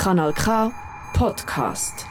Kanal K Podcast.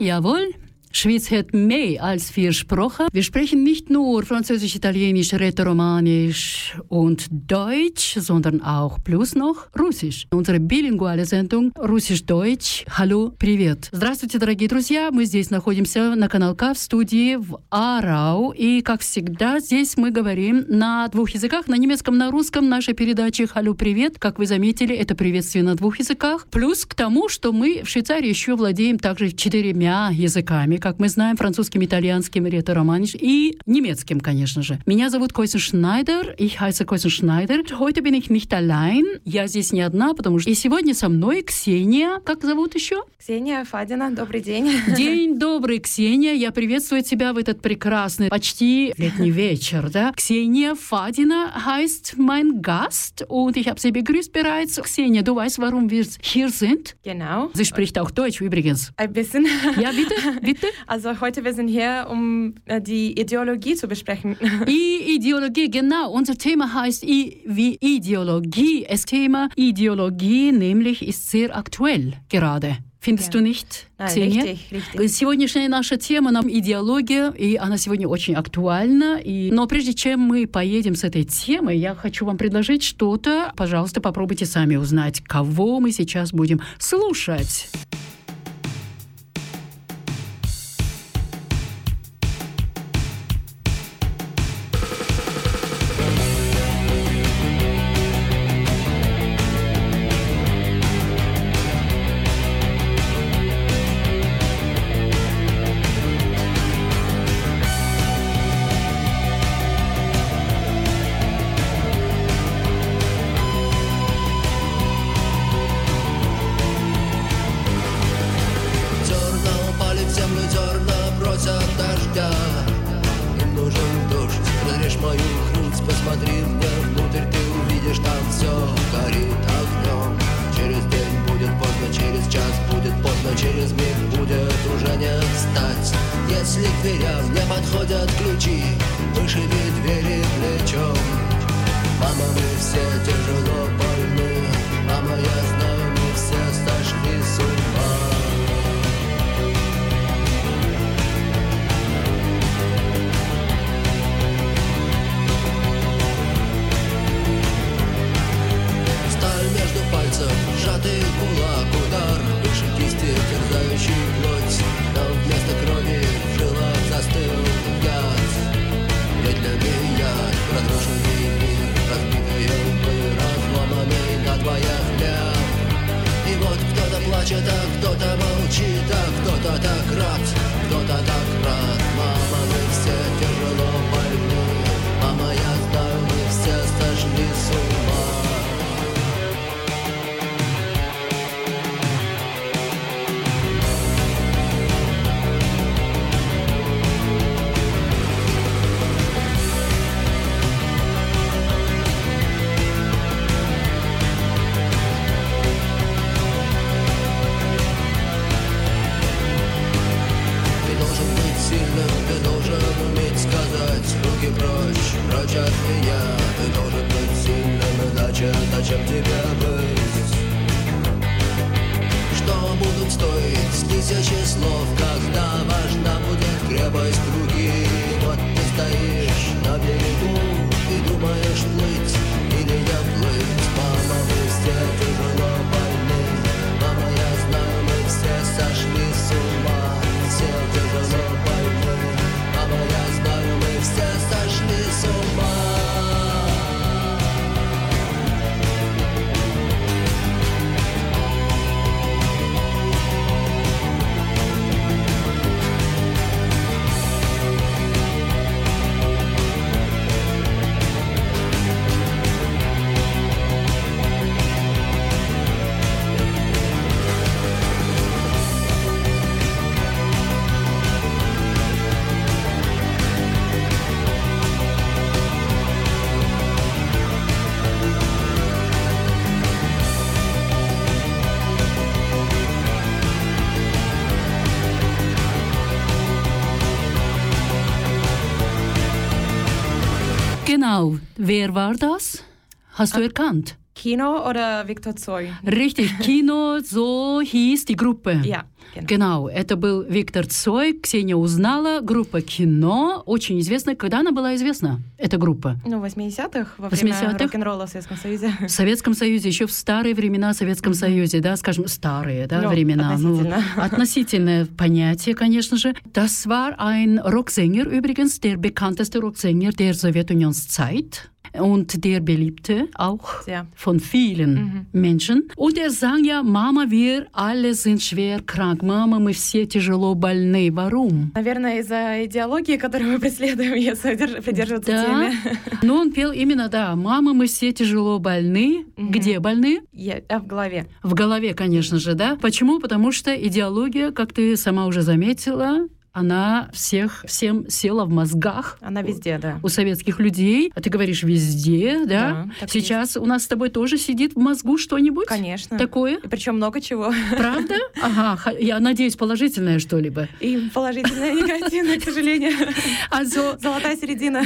Jawohl, Schweiz hat mehr als vier Sprachen. Wir sprechen nicht nur Französisch, Italienisch, Rätoromanisch und Deutsch, sondern auch plus noch Russisch. Unsere bilinguale Sendung Russisch-Deutsch. Hallo, привет. Здравствуйте, дорогие друзья. Мы здесь находимся на канал К в студии в Арау. И, как всегда, здесь мы говорим на двух языках, на немецком, на русском. Наша передача «Халю, привет». Как вы заметили, это приветствие на двух языках. Плюс к тому, что мы в Швейцарии еще владеем также четырьмя языками, как мы знаем, французским, итальянским, ретро-романиш и немецким, конечно же. Меня зовут Койсен Шнайдер, ich heiße Койсен Шнайдер. Heute bin ich nicht allein, я здесь не одна, потому что и сегодня со мной Ксения, как зовут еще? Ксения Фадина, добрый день. День добрый, Ксения. Я приветствую тебя в этот прекрасный, почти летний вечер, да? Ксения Фадина heißt mein Gast und ich habe sie begrüßt bereits. Ksenija, du weißt, warum wir hier sind? Genau. Sie spricht auch Deutsch übrigens. Ein bisschen. Ja, bitte, bitte. Also heute wir sind hier, um äh, die Ideologie zu besprechen. I Ideologie, genau. Unser Thema heißt I wie Ideologie. Das Thema Ideologie nämlich ist sehr aktuell gerade. Du nicht, Ксения? richtig, richtig. Сегодняшняя наша тема нам идеология, и она сегодня очень актуальна. И... Но прежде чем мы поедем с этой темой, я хочу вам предложить что-то. Пожалуйста, попробуйте сами узнать, кого мы сейчас будем слушать. Прочь, от меня Ты должен быть сильным, иначе зачем тебе быть? Что будут стоить тысячи слов Когда важна будет крепость руки Вот ты стоишь на берегу И думаешь плыть или не плыть Мама, все тяжело It's over. Genau, wer war das? Hast du erkannt? Kino oder Viktor Zoy? Richtig, Kino, so hieß die Gruppe. Ja, genau. Genau, это был Виктор Цой. Ксения узнала. Группа «Кино» очень известная. Когда она была известна, эта группа? Ну, в 80-х, во время 80-х? рок-н-ролла в Советском Союзе. В Советском Союзе, еще в старые времена в Советском Союзе, да, скажем, старые да, Ну, времена. относительно. относительное понятие, конечно же. Das war ein Rocksänger übrigens, der bekannteste Rocksänger der Sowjetunionszeit. Und der beliebte auch Sehr. von vielen Menschen. Und er sang ja, Mama, wir alle sind schwer krank. Mama, мы все тяжело больны. Warum? Наверное, из-за идеологии, которую мы преследуем, если держ- придерживаться Да. теме. Но он пел именно, да, «Мама, мы все тяжело больны». Где больны? Я- а в голове. В голове, конечно же, да. Почему? Потому что идеология, как ты сама уже заметила, она всех, всем села в мозгах. Она везде, да. У советских людей, а ты говоришь везде, да? Да, Сейчас у нас с тобой тоже сидит в мозгу что-нибудь Конечно. такое, И причем много чего. правда? Ага, я надеюсь, положительное что-либо. И положительное, и негативное, к сожалению. Also, Золотая середина.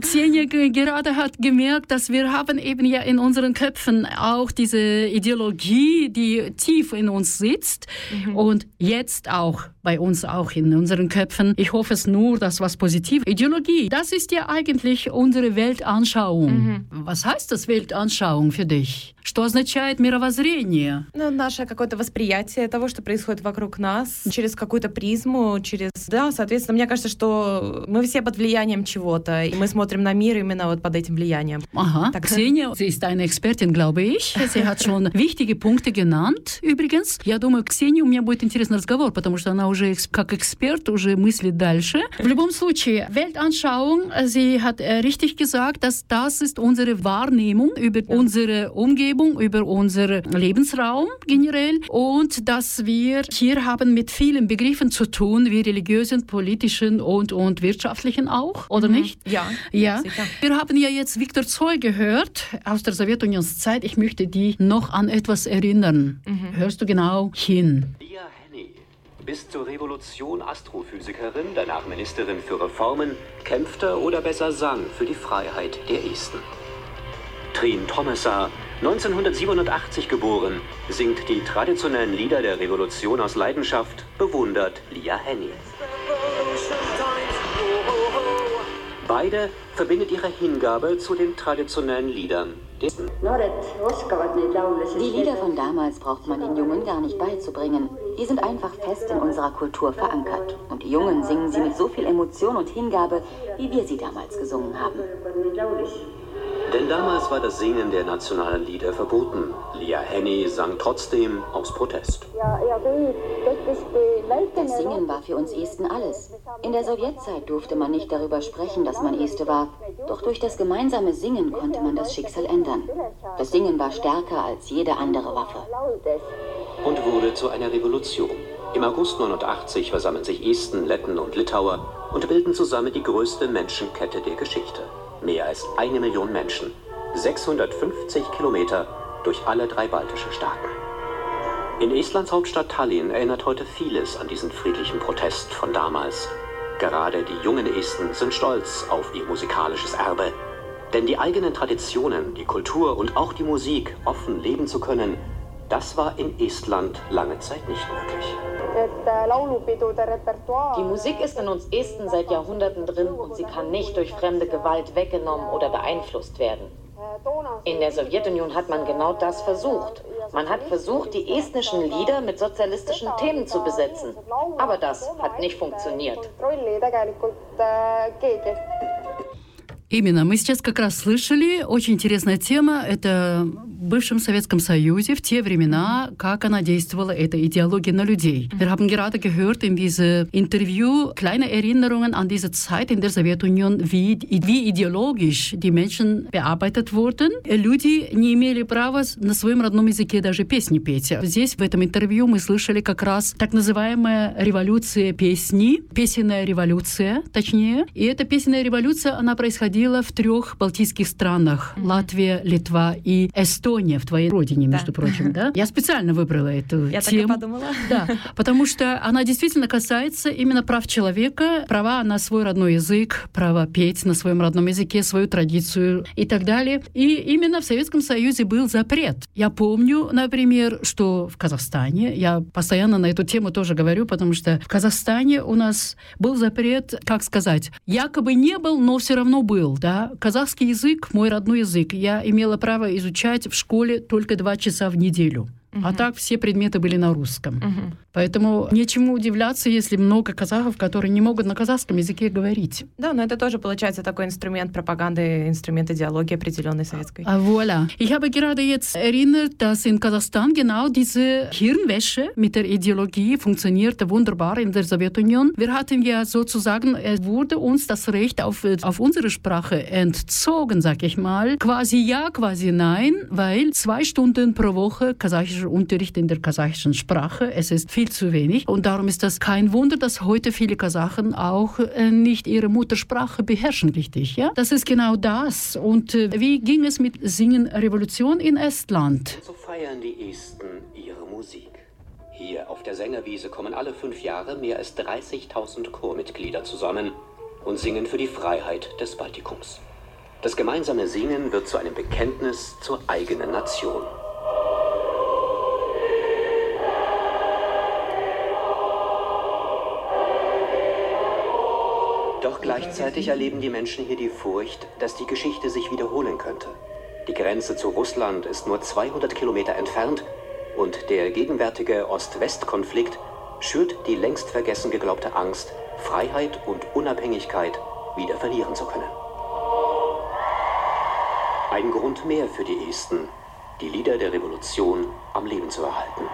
Xenia ge- gerade hat gemerkt, dass wir haben eben ja in unseren Köpfen auch diese Ideologie, die tief in uns sitzt und jetzt auch bei uns auch in unseren Köpfen. Ich hoffe es nur, dass was positiv. Ideologie, das ist ja eigentlich unsere Weltanschauung. Was heißt das Weltanschauung für dich? Что означает мировоззрение? Ну, наше какое-то восприятие того, что происходит вокруг нас, через какую-то призму, через... Да, соответственно, мне кажется, что мы все под влиянием чего-то, и мы смотрим на мир именно вот под этим влиянием. Aha, Так. Xenia, sie ist eine Expertin, glaube ich. Sie hat schon wichtige Punkte genannt, übrigens. Я думаю, Ксения, у меня будет интересный разговор, потому что она уже как эксперт уже мыслит дальше. В любом случае, Weltanschauung, sie hat äh, richtig gesagt, dass das ist unsere Wahrnehmung über unsere Umgebung, über unseren Lebensraum generell und dass wir hier haben mit vielen Begriffen zu tun, wie religiösen, politischen und, und wirtschaftlichen auch, oder nicht? Ja, Ja, sicher. wir haben ja jetzt Viktor Zoll gehört aus der Sowjetunionszeit. Ich möchte dich noch an etwas erinnern. Hörst du genau hin? Lia Henny, bis zur Revolution Astrophysikerin, danach Ministerin für Reformen, kämpfte oder besser sang für die Freiheit der Esten. Trin Thomasar, 1987 geboren, singt die traditionellen Lieder der Revolution aus Leidenschaft, bewundert Lia Henny. Beide verbindet ihre Hingabe zu den traditionellen Liedern. Die Lieder von damals braucht man den Jungen gar nicht beizubringen. Die sind einfach fest in unserer Kultur verankert. Und die Jungen singen sie mit so viel Emotion und Hingabe, wie wir sie damals gesungen haben. Denn damals war das Singen der nationalen Lieder verboten. Lia Henny sang trotzdem aus Protest. Das Singen war für uns Esten alles. In der Sowjetzeit durfte man nicht darüber sprechen, dass man Este war. Doch durch das gemeinsame Singen konnte man das Schicksal ändern. Das Singen war stärker als jede andere Waffe. und wurde zu einer Revolution. Im August 89 versammeln sich Esten, Letten und Litauer und bilden zusammen die größte Menschenkette der Geschichte. Mehr als eine Million Menschen, 650 Kilometer durch alle drei baltischen Staaten. In Estlands Hauptstadt Tallinn erinnert heute vieles an diesen friedlichen Protest von damals. Gerade die jungen Esten sind stolz auf ihr musikalisches Erbe. Denn die eigenen Traditionen, die Kultur und auch die Musik offen leben zu können, das war in Estland lange Zeit nicht möglich. et äh, laulupidude repertuaar Die Musik ist in uns Esten seit Jahrhunderten drin und sie kann nicht durch fremde Gewalt weggenommen oder beeinflusst werden. äh, toona In der Sowjetunion hat man genau das versucht. Man hat versucht, die estnischen Lieder mit sozialistischen Themen zu besetzen. Aber das hat nicht funktioniert. kontrolli tegelikult äh, keegi Именно, мы сейчас как раз слышали, очень интересная тема, это в бывшем Советском Союзе, в те времена, как она действовала, эта идеология на людей. Wir haben gerade gehört in diesem Interview kleine Erinnerungen an diese Zeit in der Sowjetunion, wie, wie ideologisch die Menschen bearbeitet wurden. Люди не имели права на своем родном языке даже песни петь. Здесь, в этом интервью, мы слышали как раз так называемая революция песни, песенная революция, точнее. И эта песенная революция, она происходила в трех балтийских странах. Латвия, Литва и Эстония. Эстония, в твоей родине, Да. между прочим, да? Я специально выбрала эту Я так и тему. подумала. Да, потому что она действительно касается именно прав человека, права на свой родной язык, право петь на своем родном языке, свою традицию и так далее. И именно в Советском Союзе был запрет. Я помню, например, что в Казахстане, я постоянно на эту тему тоже говорю, потому что в Казахстане у нас был запрет, как сказать, якобы не был, но все равно был, да. Казахский язык, мой родной язык, я имела право изучать в школе только два часа в неделю. А так все предметы были на русском. Мгм. Поэтому нечему удивляться, если много казахов, которые не могут на казахском языке говорить. Да, но это тоже получается такой инструмент пропаганды, инструмент идеологии определенной советской. Ah, voilà. Ich habe gerade jetzt erinnert, dass in Kasachstan genau diese Hirnwäsche mit der Ideologie funktionierte wunderbar in der Sowjetunion. Wir hatten ja sozusagen, es wurde uns das Recht auf, auf unsere Sprache entzogen, sag ich mal. Quasi ja, quasi nein, weil zwei Stunden pro Woche kasachischer Unterricht in der kasachischen Sprache, es ist viel zu wenig. Und darum ist das kein Wunder, dass heute viele Kasachen auch äh, nicht ihre Muttersprache beherrschen, richtig. Ja? Das ist genau das. Und äh, wie ging es mit Singen Revolution in Estland? So feiern die Esten ihre Musik. Hier auf der Sängerwiese kommen alle fünf Jahre mehr als 30.000 Chormitglieder zusammen und singen für die Freiheit des Baltikums. Das gemeinsame Singen wird zu einem Bekenntnis zur eigenen Nation. Gleichzeitig erleben die Menschen hier die Furcht, dass die Geschichte sich wiederholen könnte. Die Grenze zu Russland ist nur 200 Kilometer entfernt und der gegenwärtige Ost-West-Konflikt schürt die längst vergessen geglaubte Angst, Freiheit und Unabhängigkeit wieder verlieren zu können. Ein Grund mehr für die Esten, die Lieder der Revolution am Leben zu erhalten.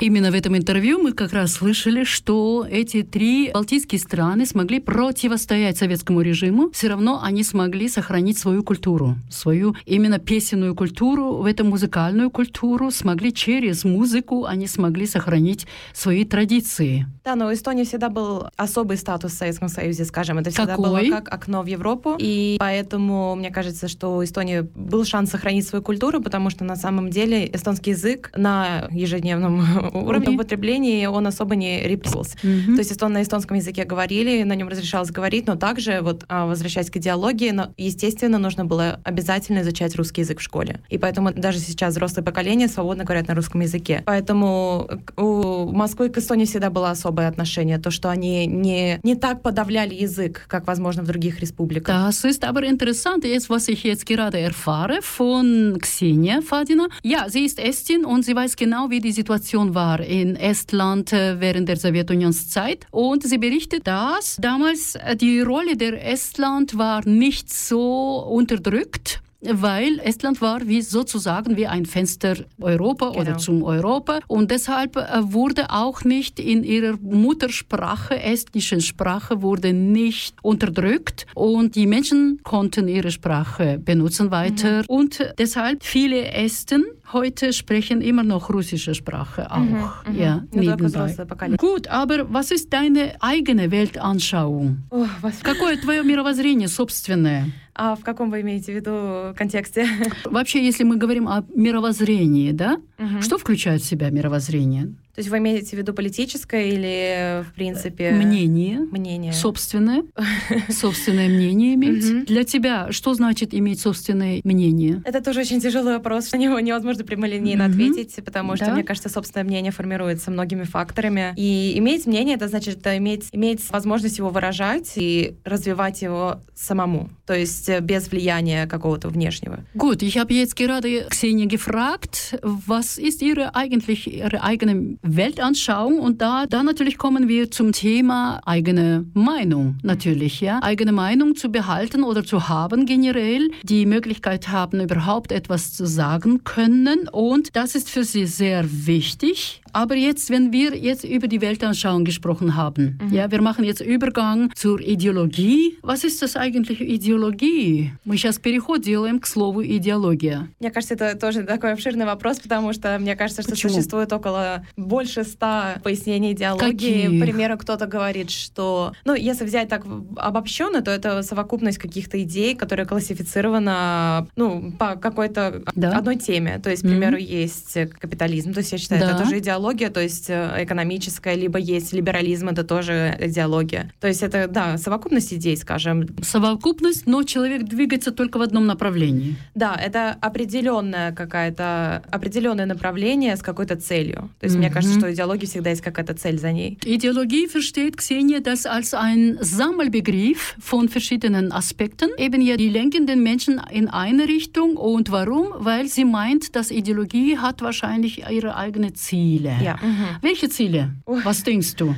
Именно в этом интервью мы как раз слышали, что эти три балтийские страны смогли противостоять советскому режиму, все равно они смогли сохранить свою культуру, свою именно песенную культуру, в этом музыкальную культуру, смогли через музыку, они смогли сохранить свои традиции. Да, но у Эстонии всегда был особый статус в Советском Союзе, скажем. Это всегда Какой? было как окно в Европу. И поэтому мне кажется, что у Эстонии был шанс сохранить свою культуру, потому что на самом деле эстонский язык на ежедневном уровне употребления он особо не репрессировался. Мгм. То есть эстон на эстонском языке говорили, на нем разрешалось говорить, но также, вот а, возвращаясь к идеологии, но, естественно, нужно было обязательно изучать русский язык в школе. И поэтому даже сейчас взрослое поколение свободно говорят на русском языке. Поэтому у Москвы к Эстонии всегда было особое отношение, то, что они не, не так подавляли язык, как, возможно, в других республиках. Das ist aber interessant, jetzt, was ich jetzt gerade erfahre von Xenia Fadina. Ja, sie ist Estin und sie weiß genau, wie die Situation war in Estland äh, während der Sowjetunions-Zeit. Und sie berichtet, dass damals äh, die Rolle der Estland war nicht so unterdrückt Weil Estland war wie sozusagen wie ein Fenster Europa oder Genau. zum Europa und deshalb äh, wurde auch nicht in ihrer Muttersprache, estnischen Sprache, wurde nicht unterdrückt und die Menschen konnten ihre Sprache benutzen weiter und deshalb viele Esten heute sprechen immer noch russische Sprache auch. Ja, Ну, только nebenbei. взрослое поколение. Gut, aber was ist deine eigene Weltanschauung? Ох, вас- Какое твое мировоззрение собственное? А в каком вы имеете в виду контексте? Вообще, если мы говорим о мировоззрении, да, Мгм. что включает в себя мировоззрение? То есть вы имеете в виду политическое или, в принципе... Мнение, Мнение. собственное, собственное мнение иметь. Для тебя что значит иметь собственное мнение? Это тоже очень тяжелый вопрос. На него невозможно прямолинейно ответить, потому что, мне кажется, собственное мнение формируется многими факторами. И иметь мнение, это значит иметь, иметь возможность его выражать и развивать его самому. То есть без влияния какого-то внешнего. Gut, ich habe jetzt gerade Xenia gefragt, was ist ihre eigentlich ihre eigene Weltanschauung und da da natürlich kommen wir zum Thema eigene Meinung natürlich, ja, eigene Meinung zu behalten oder zu haben generell, die Möglichkeit haben überhaupt etwas zu sagen können. Und das ist für sie sehr wichtig Aber jetzt, wenn wir jetzt über die Weltanschauung gesprochen haben, Mhm. ja, wir machen jetzt Übergang zur Идеологии. Was ist das eigentlich Идеология? Мы сейчас переход делаем к слову идеология. Мне кажется, это тоже такой обширный вопрос, потому что мне кажется, что Почему? существует около больше ста пояснений идеологии. Каких? К примеру, кто-то говорит, что... Ну, если взять так обобщенно, то это совокупность каких-то идей, которые классифицирована ну, по какой-то Да. одной теме. То есть, к примеру, есть капитализм, то есть я считаю, Да. это тоже идеология, то есть э, экономическая, либо есть либерализм, это тоже идеология. То есть это, да, совокупность идей, скажем, Совокупность, но человек двигается только в одном направлении. Да, это определенная какая-то определенное направление с какой-то целью. То есть мне Мгм. кажется, что идеология всегда есть какая-то цель за ней. Ideologie versteht Xenia das als ein Sammelbegriff von verschiedenen Aspekten, eben ja die lenken den Menschen in eine Richtung und warum? Weil sie meint, dass Ideologie hat wahrscheinlich ihre eigenen Ziele. Ja. Welche Ziele? Was denkst du?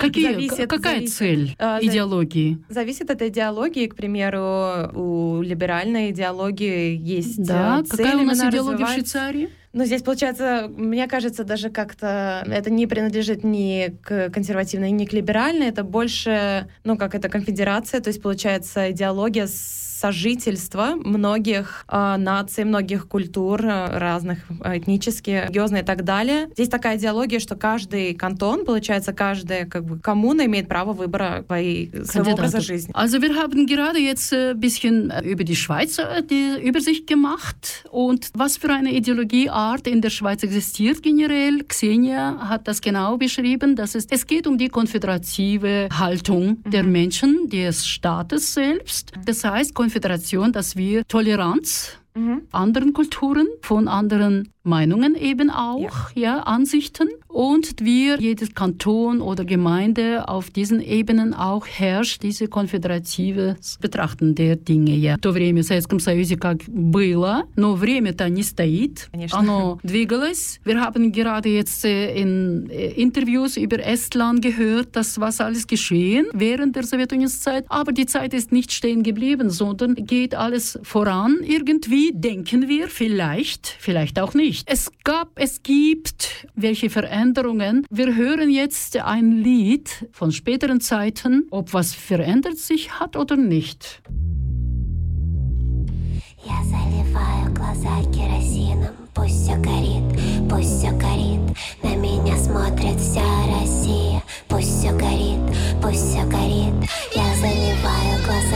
Какие, Зависит, какая зависит. цель А, за- идеологии? Зависит от идеологии. К примеру, у либеральной идеологии есть Да, э, цель какая у нас именно идеология в развивать. Швейцарии? Ну, здесь, получается, мне кажется, даже как-то это не принадлежит ни к консервативной, ни к либеральной, это больше, ну, как это, конфедерация, то есть, получается, идеология сожительства многих э, наций, многих культур, э, разных э, этнических, религиозных и так далее. Здесь такая идеология, что каждый кантон, получается, каждая как бы, коммуна имеет право выбора своей, своего образа жизни. Also wir haben gerade jetzt ein bisschen äh, über die Schweiz äh, die Übersicht gemacht und was für eine Ideologieart in der Schweiz existiert generell. Xenia hat das genau beschrieben. Das ist, es geht um die konföderative Haltung der Menschen, des Staates selbst. Das heißt Konföderation, dass wir Toleranz anderen Kulturen, von anderen Meinungen eben auch, ja. Ansichten. Und wir, jedes Kanton oder Gemeinde auf diesen Ebenen auch herrscht diese konфедеративе Betrachten der Dinge. Ja. В то время в Советском Союзе как было, но время-то не стоит. Конечно. Оно двигалось. Wir haben gerade jetzt äh, in äh, Interviews über Estland gehört, dass was alles geschehen während der Sowjetunion-Zeit. Aber die Zeit ist nicht stehen geblieben, sondern geht alles voran. Irgendwie denken wir, vielleicht, vielleicht auch nicht. Es gab, es gibt welche Veränderungen. Wir hören jetzt ein Lied von späteren Zeiten, ob was verändert sich hat oder nicht. Я заливаю глаза керосином Пусть все горит, пусть все горит На меня смотрит вся Россия Пусть все горит, пусть все горит Я заливаю глаза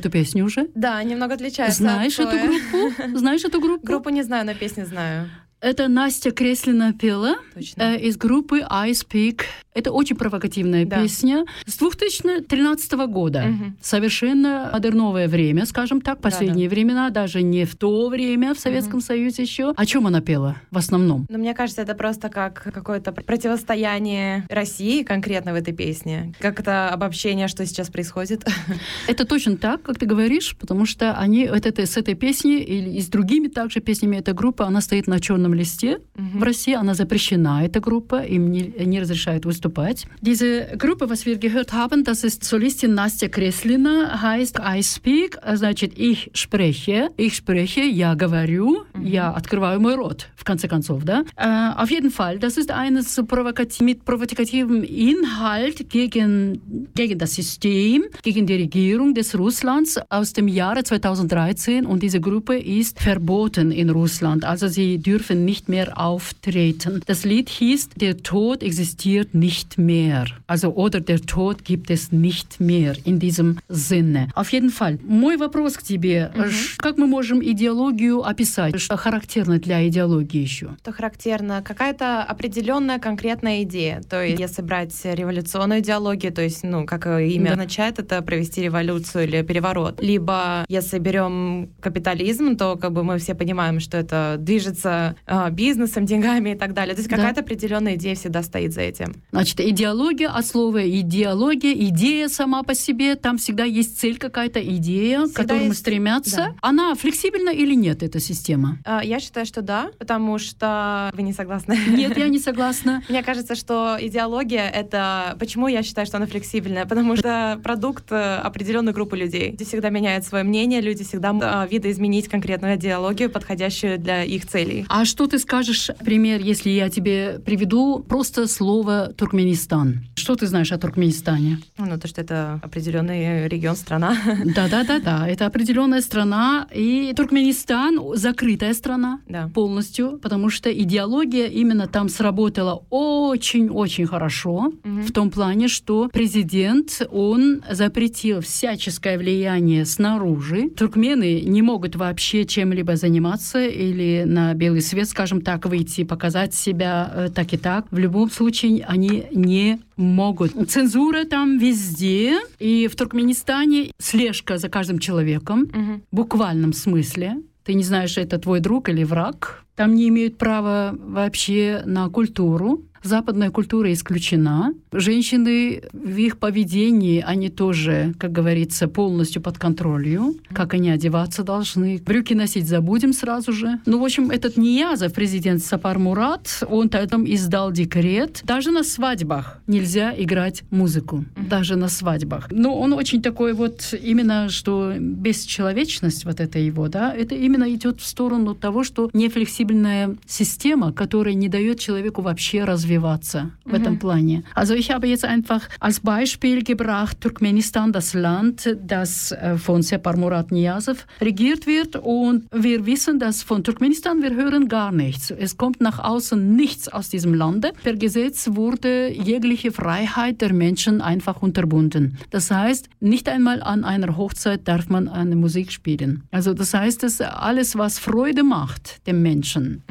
Эту песню уже? Да, немного отличается. Знаешь от эту группу? Знаешь эту группу? Группу не знаю, но песню знаю. Это Настя Креслина пела Точно. э, из группы Ice Peak. Это очень провокативная Да. песня с 2013 года. Мгм. Совершенно модерновое время, скажем так, последние времена, даже не в то время в Советском Союзе еще. О чем она пела в основном? Но мне кажется, это просто как какое-то противостояние России конкретно в этой песне. Как это обобщение, что сейчас происходит. Это точно так, как ты говоришь, потому что они вот это, с этой песней или и с другими также песнями эта группа, она стоит на черном листе в России, она запрещена, эта группа, им не, не разрешают выступать. Diese Gruppe, was wir gehört haben, das ist Solistin Настя Креслина, heißt I speak, значит, ich spreche, ich spreche, я говорю, я открываю мой рот, в конце концов, да. Äh, auf jeden Fall, das ist eines provokati mit provokativem Inhalt gegen, gegen das System, gegen die Regierung des Russlands aus dem Jahre 2013 und diese Gruppe ist verboten in Russland. Also sie dürfen nicht mehr auftreten. Das Lied hieß Der Tod existiert nicht mehr. Also oder der Tod gibt es nicht mehr in diesem Sinne. Auf jeden Fall. Мой вопрос к тебе. Ш- Как мы можем идеологию описать? Что характерно для идеологии еще? Что характерно? Какая-то определенная конкретная идея. То есть, если брать революционную идеологию, то есть, ну, как э, имя Да. означает, это провести революцию или переворот. Либо, если берем капитализм, то как бы мы все понимаем, что это движется а, бизнесом, деньгами и так далее. То есть Да. Какая-то определенная идея всегда стоит за этим. Значит, идеология от слова идеология, идея сама по себе, там всегда есть цель какая-то, идея, к которому есть- стремятся. да. Она флексибельна или нет, эта система? А, Я считаю, что да, потому что вы не согласны. Нет, я не согласна. Мне кажется, что идеология — это... Почему я считаю, что она флексибельная? Потому что продукт э, определенной группы людей. Люди всегда меняют свое мнение, люди всегда могут видоизменить конкретную идеологию, подходящую для их целей. А что ты скажешь, например, если я тебе приведу просто слово Туркменистан? Что ты знаешь о Туркменистане? Ну, то, что это определенный регион, страна. Да, да, да, да. Это определенная страна. И Туркменистан закрытая страна Да. полностью, потому что идеология именно там сработала очень-очень хорошо. В том плане, что президент, он запретил всяческое влияние снаружи. Туркмены не могут вообще чем-либо заниматься или на белый свет, скажем так, выйти, показать себя э, так и так. В любом случае они не могут. Цензура там везде. И в Туркменистане слежка за каждым человеком Мгм. в буквальном смысле. Ты не знаешь, это твой друг или враг. Там не имеют права вообще на культуру. Западная культура исключена. Женщины в их поведении, они тоже, как говорится, полностью под контролью. Как они одеваться должны. Брюки носить забудем сразу же. Ну, в общем, этот Ниязов, президент Сапар Мурат, он там издал декрет. Даже на свадьбах нельзя играть музыку. Даже на свадьбах. Но он очень такой вот именно, что бесчеловечность вот это его, да, это именно идет в сторону того, что нефлексибельная система, которая не дает человеку вообще развиваться в этом плане. Also ich habe jetzt einfach als Beispiel gebracht Turkmenistan, das Land, das äh, von Separ Murat Niyazov regiert wird und wir wissen, dass von Turkmenistan wir hören gar nichts. Es kommt nach außen nichts aus diesem Lande. Per Gesetz wurde jegliche Freiheit der Menschen einfach unterbunden. Das heißt, nicht einmal an einer Hochzeit darf man eine Musik spielen. Also das heißt, dass alles, was Freude macht dem Menschen,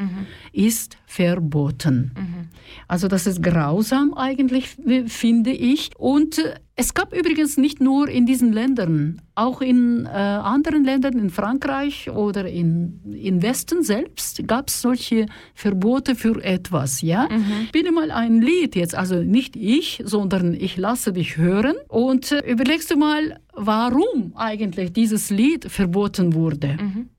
ist verboten. Also das ist grausam eigentlich, finde ich. Und äh, es gab übrigens nicht nur in diesen Ländern, auch in äh, anderen Ländern, in Frankreich oder in, in Westen selbst, gab es solche Verbote für etwas. Ja? Spiele mal ein Lied jetzt, also nicht ich, sondern ich lasse dich hören und äh, überlegst du mal, warum eigentlich dieses Lied verboten wurde. Je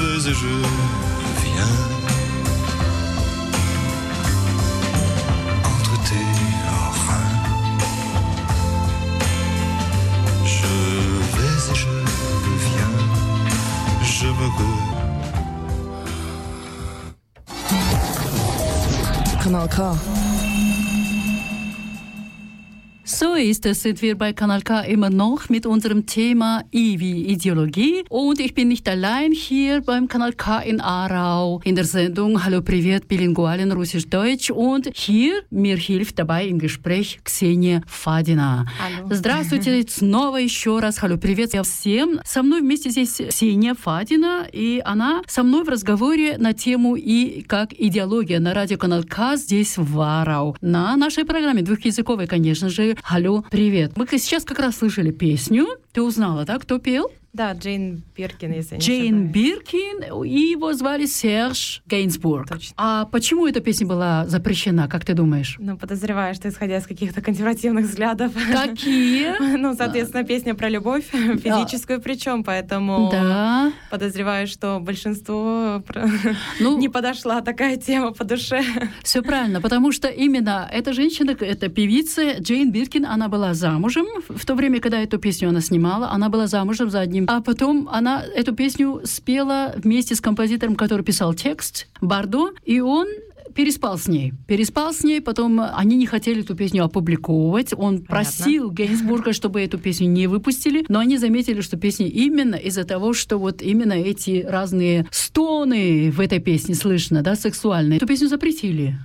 veux et je viens. Entre tes reins. Je vais et je viens. Je me K. So ist sind wir bei Kanal K immer noch mit unserem Thema I wie Ideologie. Und ich bin nicht allein hier beim Kanal K in Aarau in der Sendung Hallo Privet Bilingualen Russisch-Deutsch. Und hier mir hilft dabei im Gespräch Ksenia Fadina. Hallo. Здравствуйте снова еще раз. Hallo Привет всем. Со мной вместе здесь Ксения Фадина, и она со мной в разговоре на тему и как идеология на радио Канал К здесь в Варау. На нашей программе двухязыковой, конечно же. Алло, привет. Мы сейчас как раз слышали песню. Ты узнала, да, кто пел? Да, Джейн Биркин, если Джейн. Биркин, и его звали Серж Гейнсбург. Точно. А почему эта песня была запрещена, как ты думаешь? Ну, подозреваю, что исходя из каких-то консервативных взглядов. Какие? Ну, соответственно, песня про любовь, физическую причем, поэтому Да. подозреваю, что большинству Ну, не подошла такая тема по душе. Все правильно, потому что именно эта женщина, эта певица Джейн Биркин, она была замужем в то время, когда эту песню она снимала, она была замужем за одним. А потом она эту песню спела вместе с композитором, который писал текст, Бардо, и он переспал с ней. Переспал с ней, потом они не хотели эту песню опубликовывать. Он просил Гейнсбурга, чтобы эту песню не выпустили, но они заметили, что песня именно из-за того, что вот именно эти разные стоны в этой песне слышно, да, сексуальные. Эту песню запретили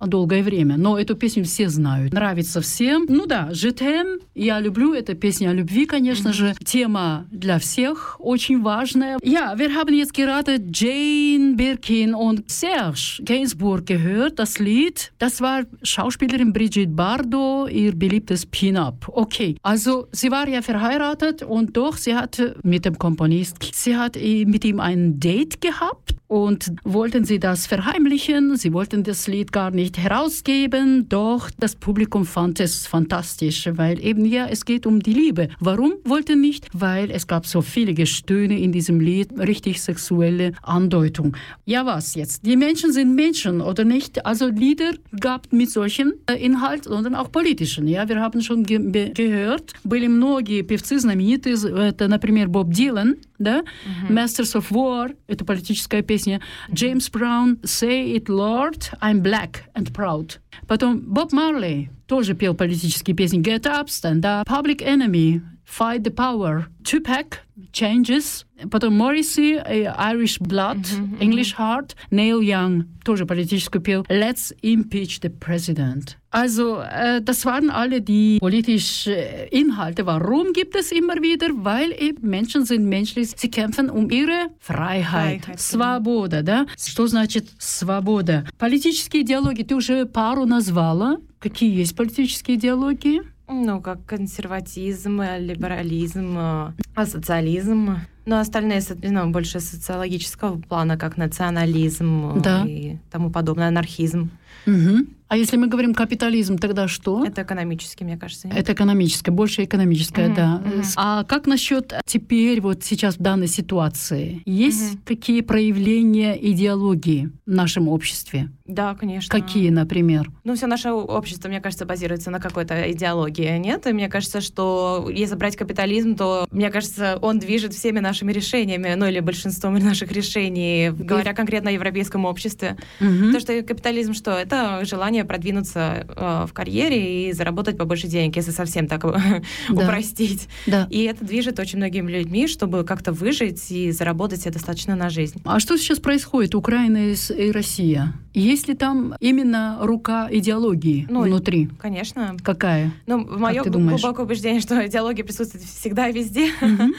долгое время, но эту песню все знают. Нравится всем. Ну да, «Жетем», я люблю, это песня о любви, конечно же. Тема для всех очень важная. Haben jetzt gerade Jane Birkin und Serge Gainsbourg gehört, das Lied. Das war Schauspielerin Brigitte Bardot, ihr beliebtes Pin-Up. Okay, also sie war ja verheiratet und doch, sie hatte mit dem Komponist, sie hat mit ihm ein Date gehabt und wollten sie das verheimlichen. Sie wollten das Lied gar nicht herausgeben, doch das Publikum fand es fantastisch, weil eben ja, es geht um die Liebe. Warum wollten nicht? Weil es gab so viele Gestöhne in diesem Lied, richtig sexuelle Andeutung. Ja, was jetzt? Die Menschen sind Menschen, oder nicht? Also Lieder gab mit solchen äh, Inhalt, sondern auch politischen. Ja, wir haben schon ge gehört, были многие певцы знаменитые, это, например, Боб Дилан, да? Mm-hmm. Masters of War, это политическая песня. Джеймс Браун, Say It Lord, I'm Black and Proud. Потом Боб Марли тоже пел политические песни. Get Up, Stand Up, Public Enemy, Fight the Power, Tupac, Changes, потом Morrissey, Irish Blood, mm-hmm, English mm-hmm. Heart, Neil Young, тоже политическую пел. Let's Impeach the President. Also, äh, das waren alle die politischen Inhalte. Warum gibt es immer wieder? Weil eben Menschen sind menschlich, sie kämpfen um ihre Freiheit. Freiheit Свобода, да? Что значит свобода? Политические идеологии ты уже пару назвала. Какие есть политические идеологии? Ну, как консерватизм, либерализм, социализм. Но остальные ну, больше социологического плана, как национализм да. и тому подобное, анархизм. Угу. А если мы говорим капитализм, тогда что? Это экономический, мне кажется. Нет? Это экономическое, больше экономическое, mm-hmm, да. Mm-hmm. А как насчет теперь, вот сейчас в данной ситуации? Есть mm-hmm. какие проявления идеологии в нашем обществе? Да, конечно. Какие, например? Ну, все наше общество, мне кажется, базируется на какой-то идеологии, нет? И мне кажется, что если брать капитализм, то, мне кажется, он движет всеми нашими решениями, ну, или большинством наших решений, говоря конкретно о европейском обществе. Mm-hmm. То, что капитализм что? Это желание продвинуться э, в карьере и заработать побольше денег, если совсем так да. упростить. Да. И это движет очень многими людьми, чтобы как-то выжить и заработать себе достаточно на жизнь. А что сейчас происходит, Украина и Россия? Есть ли там именно рука идеологии ну, внутри? Конечно. Какая? Ну, мое глубокое убеждение, что идеология присутствует всегда и везде. Mm-hmm.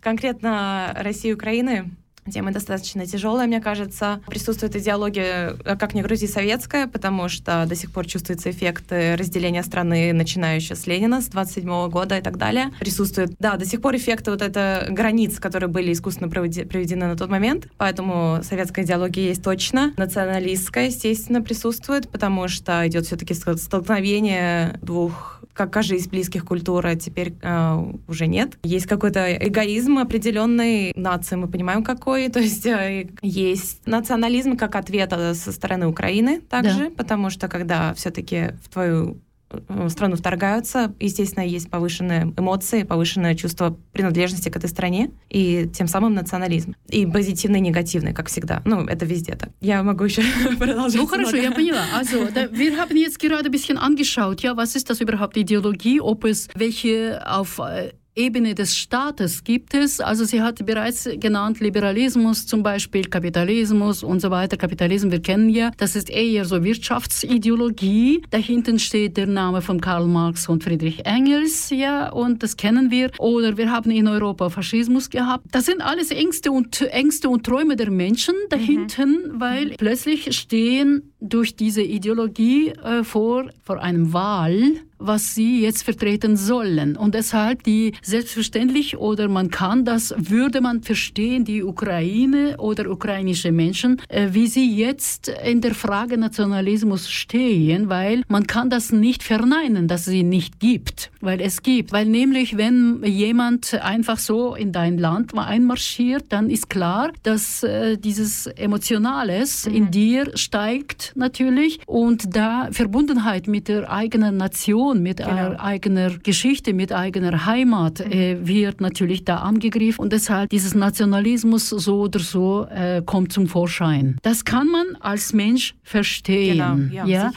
Конкретно России и Украины Тема достаточно тяжелая, мне кажется. Присутствует идеология, э, как ни грузи, советская, потому что до сих пор чувствуется эффект разделения страны, начиная еще с Ленина, с 27 года и так далее. Присутствует, да, до сих пор эффекты вот это границ, которые были искусственно проведены на тот момент. Поэтому советская идеология есть точно. Националистская, естественно, присутствует, потому что идет все-таки столкновение двух как каждый близких культур, а теперь э, уже нет. Есть какой-то эгоизм определенной нации, мы понимаем какой, то есть э, есть национализм как ответ э, со стороны Украины также, Да. потому что когда все-таки в твою э, страну вторгаются, естественно, есть повышенные эмоции, повышенное чувство принадлежности к этой стране, и тем самым национализм. И позитивный, и негативный, как всегда. Ну, это везде так. Я могу еще продолжать. Ну хорошо, я поняла. Also, da, wir haben jetzt gerade ein bisschen angeschaut, ja, was ist das überhaupt Ideologie, ob es welche auf Ebene des Staates gibt es. Also sie hat bereits genannt Liberalismus zum Beispiel, Kapitalismus und so weiter. Kapitalismus, wir kennen ja, das ist eher so Wirtschaftsideologie. Dahinter steht der Name von Karl Marx und Friedrich Engels, ja, und das kennen wir. Oder wir haben in Europa Faschismus gehabt. Das sind alles Ängste und Ängste und Träume der Menschen dahinten, mhm. weil plötzlich stehen durch diese Ideologie äh, vor, vor einem Wahl, was sie jetzt vertreten sollen. Und deshalb die selbstverständlich oder man kann das, würde man verstehen, die Ukraine oder ukrainische Menschen, äh, wie sie jetzt in der Frage Nationalismus stehen, weil man kann das nicht verneinen, dass sie nicht gibt, weil es gibt. Weil nämlich, wenn jemand einfach so in dein Land einmarschiert, dann ist klar, dass äh, dieses Emotionales mhm. in dir steigt natürlich und da Verbundenheit mit der eigenen Nation, mit genau. eigener Geschichte, mit eigener Heimat mhm. äh, wird natürlich da angegriffen und deshalb dieses Nationalismus so oder so äh, kommt zum Vorschein. Das kann man als Mensch verstehen. Genau, ja. ja?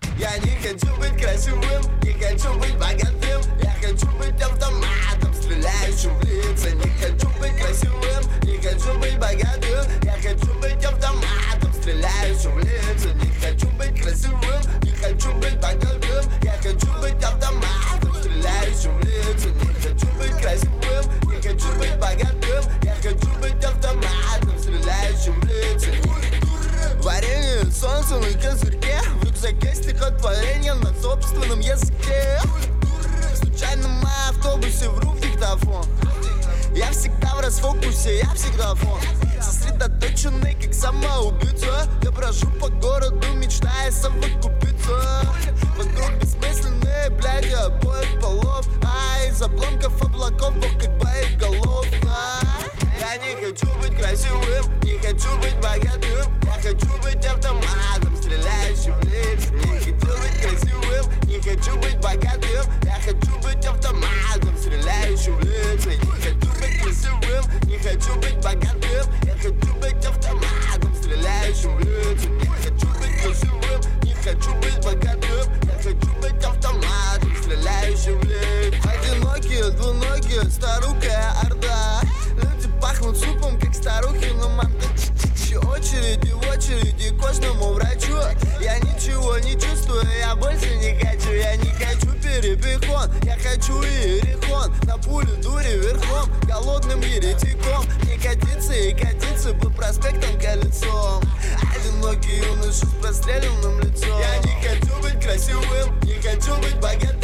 Солнце на козырьки В рюкзаке стихотворение на собственном языке. Случайно на автобусе вру в диктофон. Я всегда в расфокусе, я всегда фон. Сосредоточенный, как самоубийца. Я брожу по городу, мечтая совокупиться. Вокруг бессмысленные, блядь, хочу иерихон На пулю дури верхом, голодным еретиком. Не катиться и катиться по проспектам колесом Одинокий юноша с простреленным лицом. Я не хочу быть красивым, не хочу быть богатым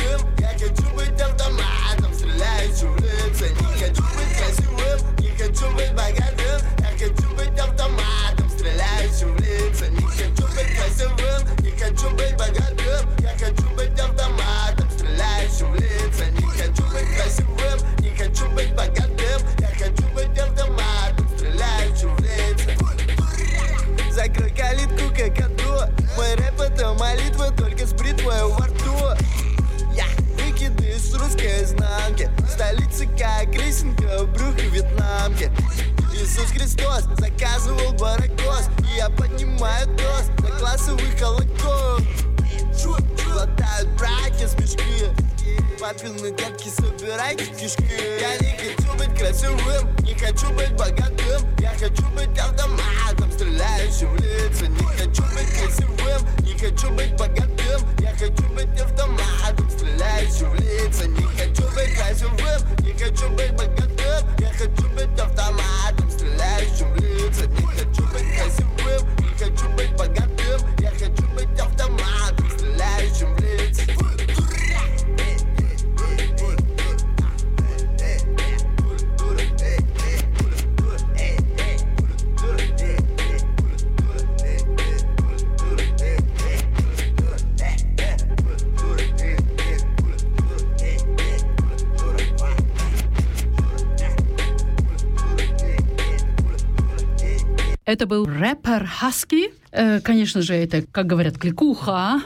Хаски. Э, Конечно же, это, как говорят, кликуха,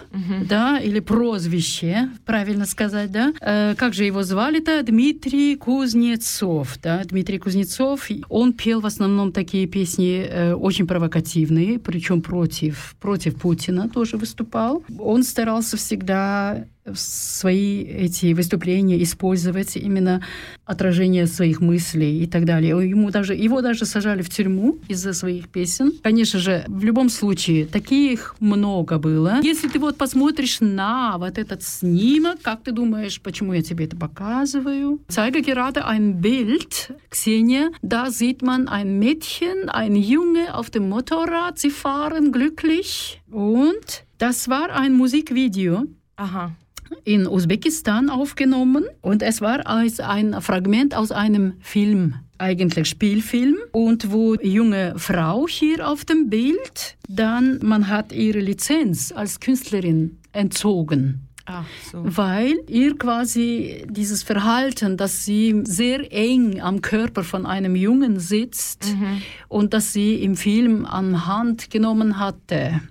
да, или прозвище, правильно сказать, да. Э, Как же его звали-то? Дмитрий Кузнецов, да, Дмитрий Кузнецов. Он пел в основном такие песни э, очень провокативные, причем против, против Путина тоже выступал. Он старался всегда свои эти выступления использовать именно отражение своих мыслей и так далее. Ему даже, его даже сажали в тюрьму из-за своих песен. Конечно же, в любом случае, таких много было. Если ты вот посмотришь на вот этот снимок, как ты думаешь, почему я тебе это показываю? Zeige gerade ein Bild, Xenia. Da sieht man ein Mädchen, ein Junge auf dem Motorrad. Sie fahren glücklich. Und das war ein Musikvideo. Ага. In Usbekistan aufgenommen und es war als ein Fragment aus einem Film, eigentlich Spielfilm und wo junge Frau hier auf dem Bild, dann man hat ihre Lizenz als Künstlerin entzogen. So. Weil ihr quasi dieses Verhalten, dass sie sehr eng am Körper von einem Jungen sitzt und dass sie im Film an Hand genommen hatte,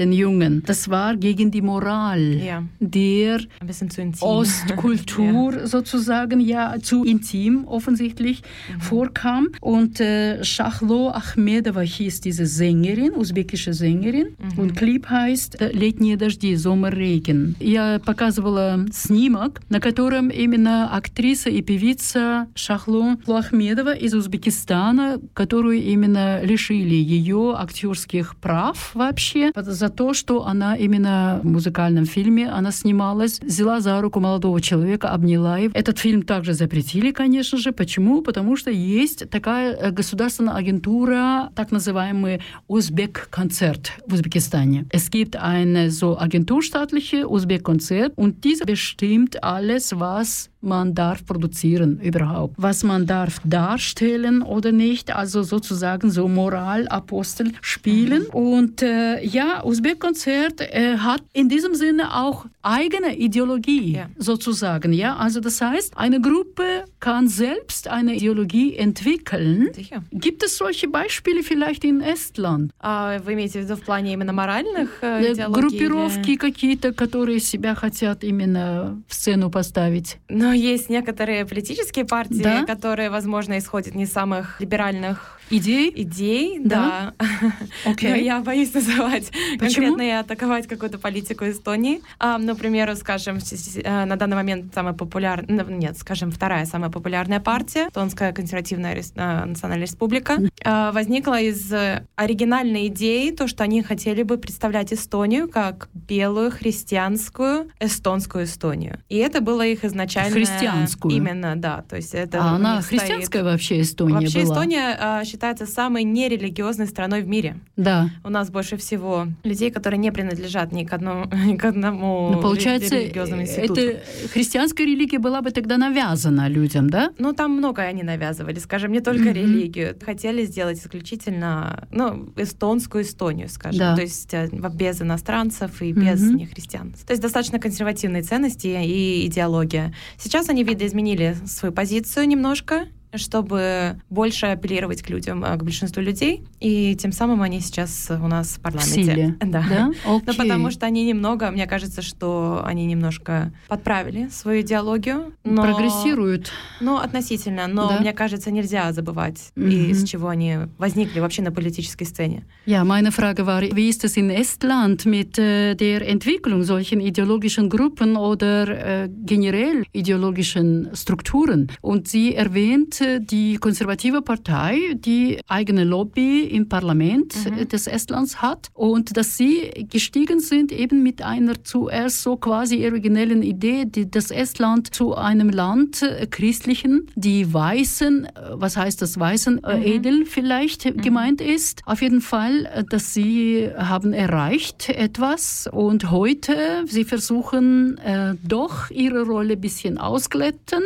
den Jungen, das war gegen die Moral Ja. der Ein bisschen zu intim. Ostkultur sozusagen, ja, zu intim offensichtlich vorkam. Und äh, Shahlo Ahmedova hieß diese Sängerin, usbekische Sängerin. Und Clip heißt äh, «Летние дожди», «Sommerregen». Я показывала снимок, на котором именно актриса и певица Шахло Ахмедова из Узбекистана, которую именно лишили ее актерских прав вообще за то, что она именно в музыкальном фильме она снималась, взяла за руку молодого человека, обняла его. Этот фильм также запретили, конечно же. Почему? Потому что есть такая э, государственная агентура, так называемый Узбек-концерт в Узбекистане. Es gibt eine so agenturstaatliche Uzbek-Konzert und diese bestimmt alles, was man darf produzieren überhaupt, was man darf darstellen oder nicht, also sozusagen so Moralapostel spielen. Und äh, ja, Usbek-Konzert äh, hat in diesem Sinne auch eigene Ideologie Ja. sozusagen. Ja, also das heißt, eine Gruppe kann selbst eine Ideologie entwickeln. Sicher. Gibt es solche Beispiele vielleicht in Estland? А вы имеете в виду в плане именно моральных э, Э, идеологий? Группировки какие-то, которые себя хотят именно в сцену поставить. или- Но Есть некоторые политические партии, Да? которые, возможно, исходят не из самых либеральных Идеи? идей, Да? да. Но Окей. я боюсь называть Почему? конкретно и атаковать какую-то политику Эстонии. А, например, скажем, э, на данный момент самая популярная, нет, скажем, вторая самая популярная партия, Эстонская консервативная рес- э, национальная республика, э, возникла из э, оригинальной идеи, то, что они хотели бы представлять Эстонию как белую христианскую эстонскую Эстонию. И это было их изначально... Христианскую? Именно, да. То есть это А она стоит- христианская вообще Эстония Вообще была? Эстония а, считается самой нерелигиозной страной в мире. Да. У нас больше всего людей, которые не принадлежат ни к, одному ни к одному Ну, получается, ре- религиозному институту. это христианская религия была бы тогда навязана людям, да? Ну, там многое они навязывали, скажем, не только Мгм. религию. Хотели сделать исключительно, ну, эстонскую Эстонию, скажем. Да. То есть э, без иностранцев и без Мгм. нехристиан. То есть достаточно консервативные ценности и идеология. Сейчас они, видоизменили свою позицию немножко, чтобы больше апеллировать к людям, э, к большинству людей, и тем самым они сейчас у нас в В парламенте. силе. Да. Да? Ну, Окей. потому что они немного, мне кажется, что они немножко подправили свою идеологию. Но... Прогрессируют. Ну, относительно. Но, Да. мне кажется, нельзя забывать, Мгм. из чего они возникли вообще на политической сцене. Ja, meine Frage war, wie ist es in Estland mit äh, der Entwicklung solchen ideologischen Gruppen oder äh, generell ideologischen Strukturen? Und sie erwähnt äh, die konservative Partei, die eigene Lobby im Parlament äh, des Estlands hat und dass sie gestiegen sind eben mit einer zuerst so quasi originellen Idee, die das Estland zu einem Land äh, christlichen, die Weißen, äh, was heißt das Weißen, äh, edel vielleicht gemeint ist. Auf jeden Fall, äh, dass sie haben erreicht etwas und heute sie versuchen äh, doch ihre Rolle ein bisschen ausglätten.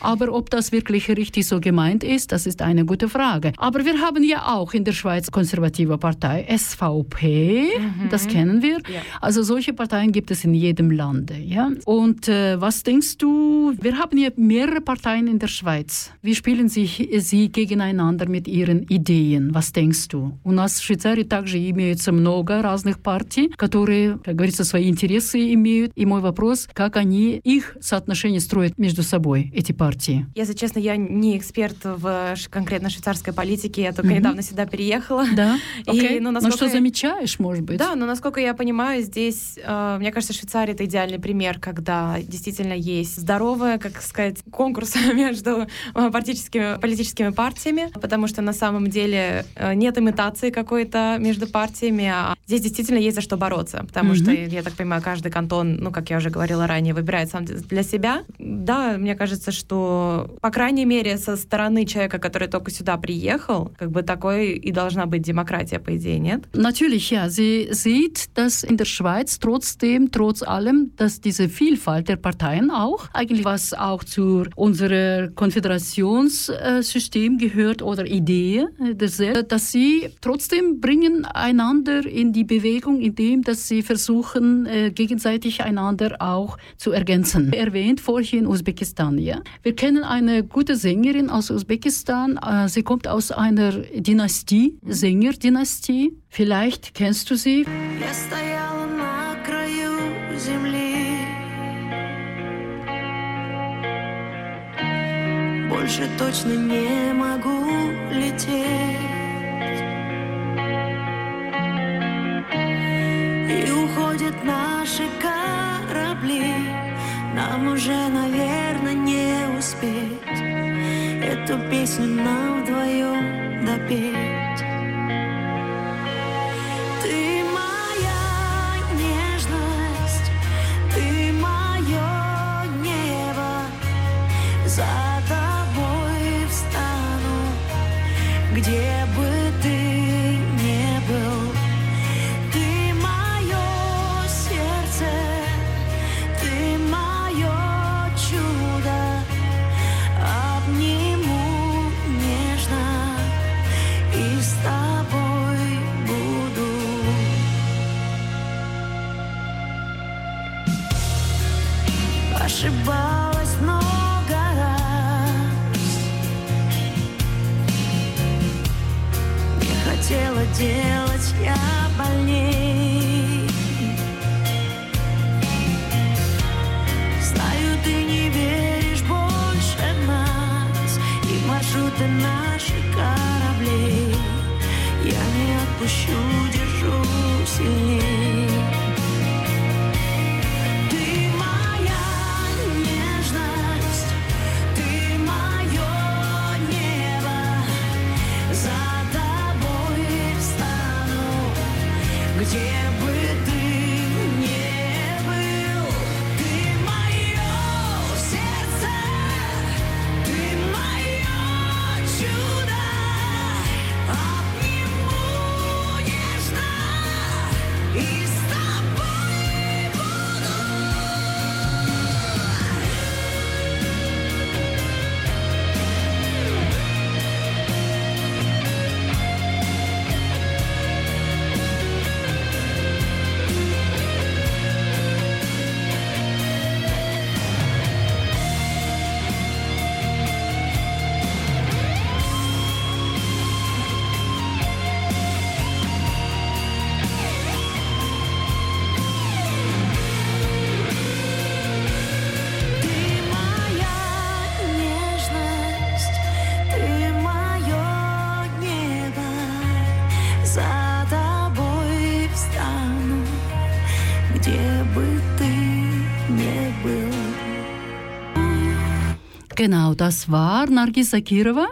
Aber ob das wirklich richtig so gemeint ist, das ist eine gute Frage. Aber wir haben ja auch in der Schweiz konservative Partei SVP, das kennen wir. Ja. Also solche Parteien gibt es in jedem Lande. Ja? Und äh, was denkst du, wir haben hier mehrere Parteien in der Schweiz. Wie spielen sich sie gegeneinander mit ihren Idеен? Was denkst du? У нас в Швейцарии также имеется много разных партий, которые, как говорится, свои интересы имеют. И мой вопрос, как они их соотношение строят между собой, эти партии? Если честно, я не эксперт в конкретно швейцарской политике, я только Мгм. недавно сюда переехала. Да? И, Окей. ну, насколько что я- замечаешь, может быть? Да, но насколько я понимаю, здесь, э, мне кажется, Швейцария это идеальный пример, когда действительно есть здоровая, как сказать, конкурс между э, политическими, политическими партиями, потому что на самом деле э, нет имитации какой-то между партиями, а здесь действительно есть за что бороться, потому Мгм. что, я так понимаю, каждый кантон, ну, как я уже говорила ранее, выбирает сам для себя. Да, мне кажется, что, по крайней мере, со стороны человека, который только сюда приехал, как бы такой и должна быть демократия, по идее, нет? Natürlich, ja. Sie sieht, dass in der Schweiz trotzdem, trotz allem, dass diese Vielfalt der Parteien auch, eigentlich was auch zu unserer Konföderationssystem gehört oder Idee, äh, derselbe, dass sie trotzdem bringen einander in die Bewegung, indem dass sie versuchen, äh, gegenseitig einander auch zu ergänzen. Erwähnt vorhin Usbekistan, ja. Wir kennen eine gute Sängerin aus Usbekistan. Äh, Sie kommt aus einer Dynastie, Sängerdynastie. Vielleicht kennst du sie. Больше точно не могу лететь И уходят наши корабли Нам уже, наверное, не Эту песню нам вдвоем допеть Genau, das war Nargis Zakirova.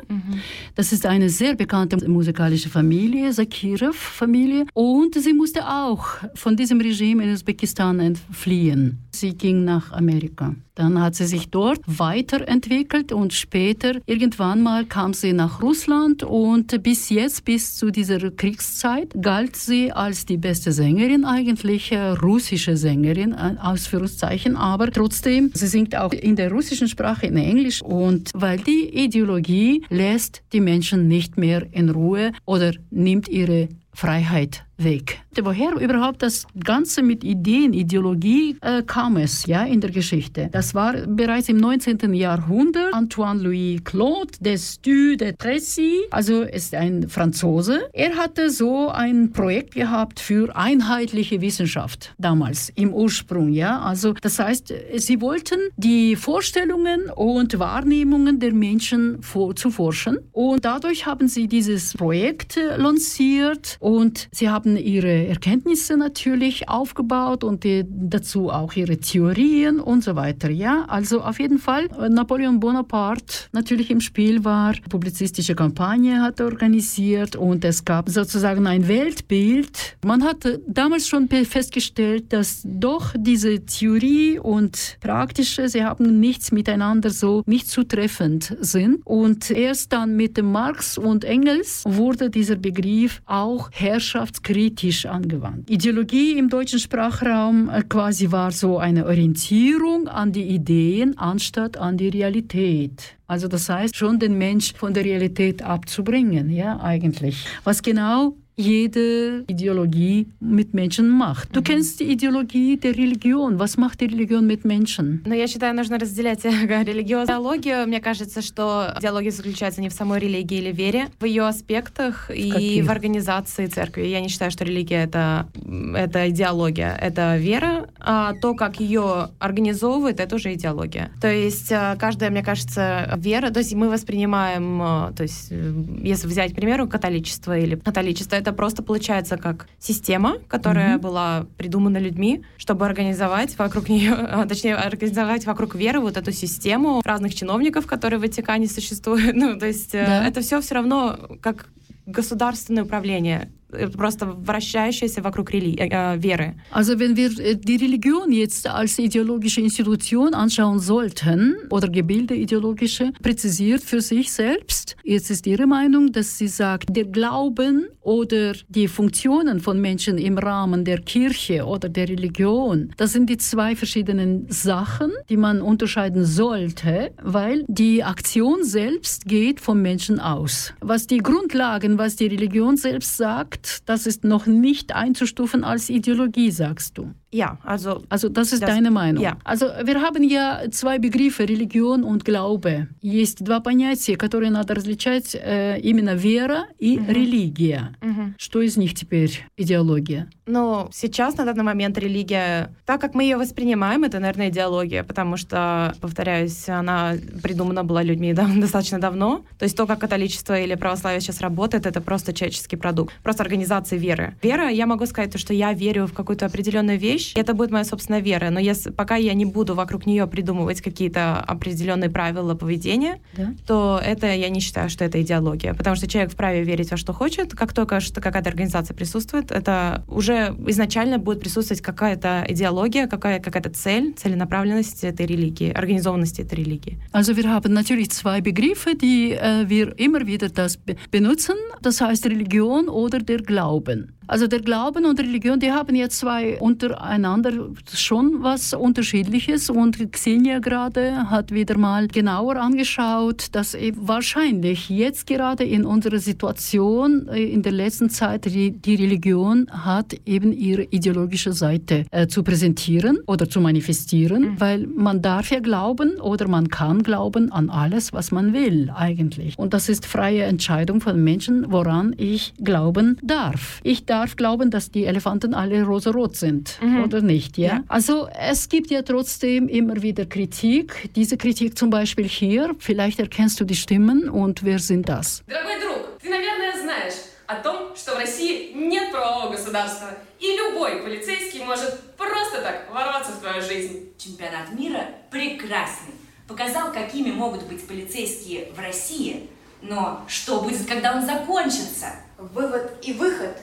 Das ist eine sehr bekannte musikalische Familie, Zakirov-Familie. Und sie musste auch von diesem Regime in Usbekistan entfliehen. Sie ging nach Amerika. Dann hat sie sich dort weiterentwickelt und später, irgendwann mal, kam sie nach Russland und bis jetzt, bis zu dieser Kriegszeit, galt sie als die beste Sängerin eigentlich, äh, russische Sängerin, äh, Ausführungszeichen, aber trotzdem, sie singt auch in der russischen Sprache, in Englisch. Und weil die Ideologie lässt die Menschen nicht mehr in Ruhe oder nimmt ihre Freiheit weg. Woher überhaupt das Ganze mit Ideen, Ideologie äh, kam es ja, in der Geschichte? Das war bereits im 19. Jahrhundert. Antoine-Louis Claude Destuy de Tracy, also ist ein Franzose. Er hatte so ein Projekt gehabt für einheitliche Wissenschaft damals im Ursprung. Ja? Also das heißt, sie wollten die Vorstellungen und Wahrnehmungen der Menschen vor, zu forschen und dadurch haben sie dieses Projekt äh, lanciert und sie haben ihre Erkenntnisse natürlich aufgebaut und die, dazu auch ihre Theorien und so weiter. Ja, also auf jeden Fall äh, Napoleon Bonaparte natürlich im Spiel war, publizistische Kampagne hat er organisiert und es gab sozusagen ein Weltbild. Man hat äh, damals schon festgestellt, dass doch diese Theorie und praktische, sie haben nichts miteinander so nicht zutreffend sind und erst dann mit Marx und Engels wurde dieser Begriff auch herrschaftskritisch angewandt. Ideologie im deutschen Sprachraum äh, quasi war so eine Orientierung an die Ideen anstatt an die Realität. Also das heißt schon den Mensch von der Realität abzubringen, ja eigentlich. Was genau jede Ideologie mit Menschen macht. Du kennst die Ideologie der Religion. Was macht die Religion mit Menschen? Но я считаю, нужно разделять религиозную идеологию. Мне кажется, что идеология заключается не в самой религии или вере, в ее аспектах и каких? в организации церкви. Я не считаю, что религия это, это идеология, это вера. А то, как ее организовывает, это уже идеология. То есть э, каждая, мне кажется, вера, то есть мы воспринимаем, э, то есть э, если взять, к примеру, католичество или католичество, это просто получается как система, которая Мгм. была придумана людьми, чтобы организовать вокруг нее, а, точнее, организовать вокруг веры вот эту систему разных чиновников, которые в Ватикане существуют. Ну, то есть э, Да. это все все равно как государственное управление, просто вращающееся вокруг рели- э, э, веры. Also wenn wir äh, die Religion jetzt als ideologische Institution anschauen sollten oder Gebilde ideologische, präzisiert für sich selbst, jetzt ist Ihre Meinung, dass sie sagt, der Glauben oder die Funktionen von Menschen im Rahmen der Kirche oder der Religion, das sind die zwei verschiedenen Sachen, die man unterscheiden sollte, weil die Aktion selbst geht vom Menschen aus. Was die Grundlagen, was die Religion selbst sagt, das ist noch nicht einzustufen als Ideologie, sagst du. Ja, also. Also das ist Das- deine Meinung. ja. Also wir haben ja zwei Begriffe, Religion und Glaube. Есть два понятия, которые надо различать, э, именно вера и религия. Мгм. Что из них теперь идеология? Ну, сейчас, на данный момент, религия, так как мы ее воспринимаем, это, наверное, идеология, потому что, повторяюсь, она придумана была людьми да, достаточно давно. То есть то, как католичество или православие сейчас работает, это просто человеческий продукт, просто организация веры. Вера, я могу сказать, то, что я верю в какую-то определенную вещь, и это будет моя собственная вера, но если, пока я не буду вокруг нее придумывать какие-то определенные правила поведения, Да. то это я не считаю, что это идеология, потому что человек вправе верить во что хочет, как только что какая-то организация присутствует, это уже изначально будет присутствовать какая-то идеология, какая- какая-то цель, целенаправленность этой религии, организованности этой религии. Also wir haben natürlich zwei Begriffe, die äh, wir immer wieder das be benutzen. Das heißt Religion oder der Glauben. Also der Glauben und Religion, die haben ja zwei untereinander schon was Unterschiedliches und Xenia gerade hat wieder mal genauer angeschaut, dass eben wahrscheinlich jetzt gerade in unserer Situation äh, in der letzten Zeit die, die Religion hat eben ihre ideologische Seite äh, zu präsentieren oder zu manifestieren, weil man darf ja glauben oder man kann glauben an alles, was man will eigentlich. Und das ist freie Entscheidung von Menschen, woran ich glauben darf. Ich darf glauben, dass die Elefanten alle rosarot sind oder nicht. Ja? Ja. Also es gibt ja trotzdem immer wieder Kritik. Diese Kritik zum Beispiel hier, vielleicht erkennst du die Stimmen und wer sind das? Дорогой друг, ты, наверное, знаешь о том, что в России нет правового государства, и любой полицейский может просто так ворваться в твою жизнь. Чемпионат мира прекрасный. Показал, какими могут быть полицейские в России. Но что будет, когда он закончится? Вывод и выход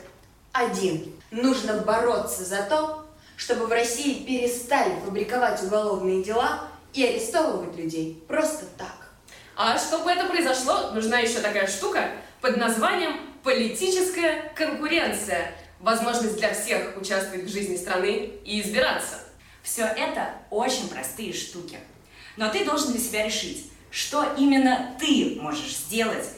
один. Нужно бороться за то, чтобы в России перестали фабриковать уголовные дела и арестовывать людей просто так. А чтобы это произошло, нужна еще такая штука под названием политическая конкуренция. Возможность для всех участвовать в жизни страны и избираться. Все это очень простые штуки. Но ты должен для себя решить, что именно ты можешь сделать,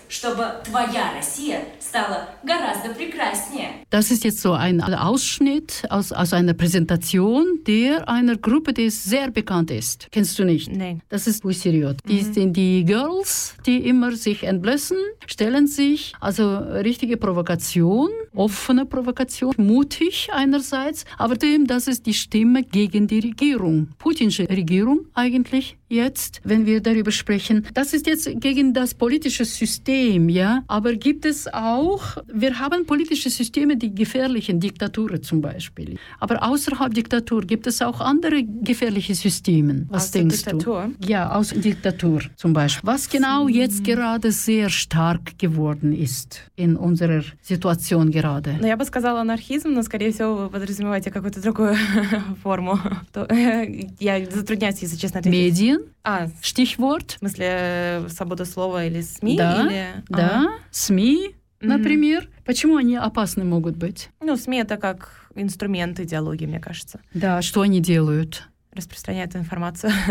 Das ist jetzt so ein Ausschnitt aus, aus einer Präsentation der einer Gruppe, die sehr bekannt ist. Kennst du nicht? Nein. Das ist Wissiriot. Die mhm. sind die Girls, die immer sich entblößen, stellen sich, also richtige Provokation, offene Provokation, mutig einerseits, aber dem, das ist die Stimme gegen die Regierung, putinsche Regierung eigentlich jetzt, wenn wir darüber sprechen. Das ist jetzt gegen das politische System ja. Aber gibt es auch, wir haben politische Systeme, die gefährlichen Diktaturen zum Beispiel. Aber außerhalb Diktatur gibt es auch andere gefährliche Systeme. Was Aus der denkst Diktatur? du? Ja, aus Diktatur zum Beispiel. Was genau jetzt gerade sehr stark geworden ist in unserer Situation gerade? Ну, я бы сказала анархизм, но, скорее всего, вы подразумеваете какую-то другую форму. То, э, я затрудняюсь, если честно, ответить. Medien, А, Stichwort. в смысле, э, свобода слова или СМИ? Да, или... да, Ага. СМИ, например. Почему они опасны могут быть? Ну, СМИ — это как инструмент идеологии, мне кажется. Да, что они делают? Распространяют информацию.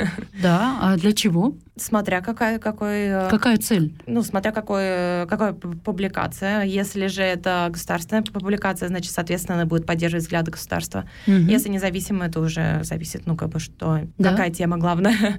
Да, а для чего? Смотря какая, какой... э, Какая цель? Ну, смотря какой, какая публикация. Если же это государственная публикация, значит, соответственно, она будет поддерживать взгляды государства. Мгм. Если независимая, это уже зависит, ну, как бы, что... Да. Какая тема главная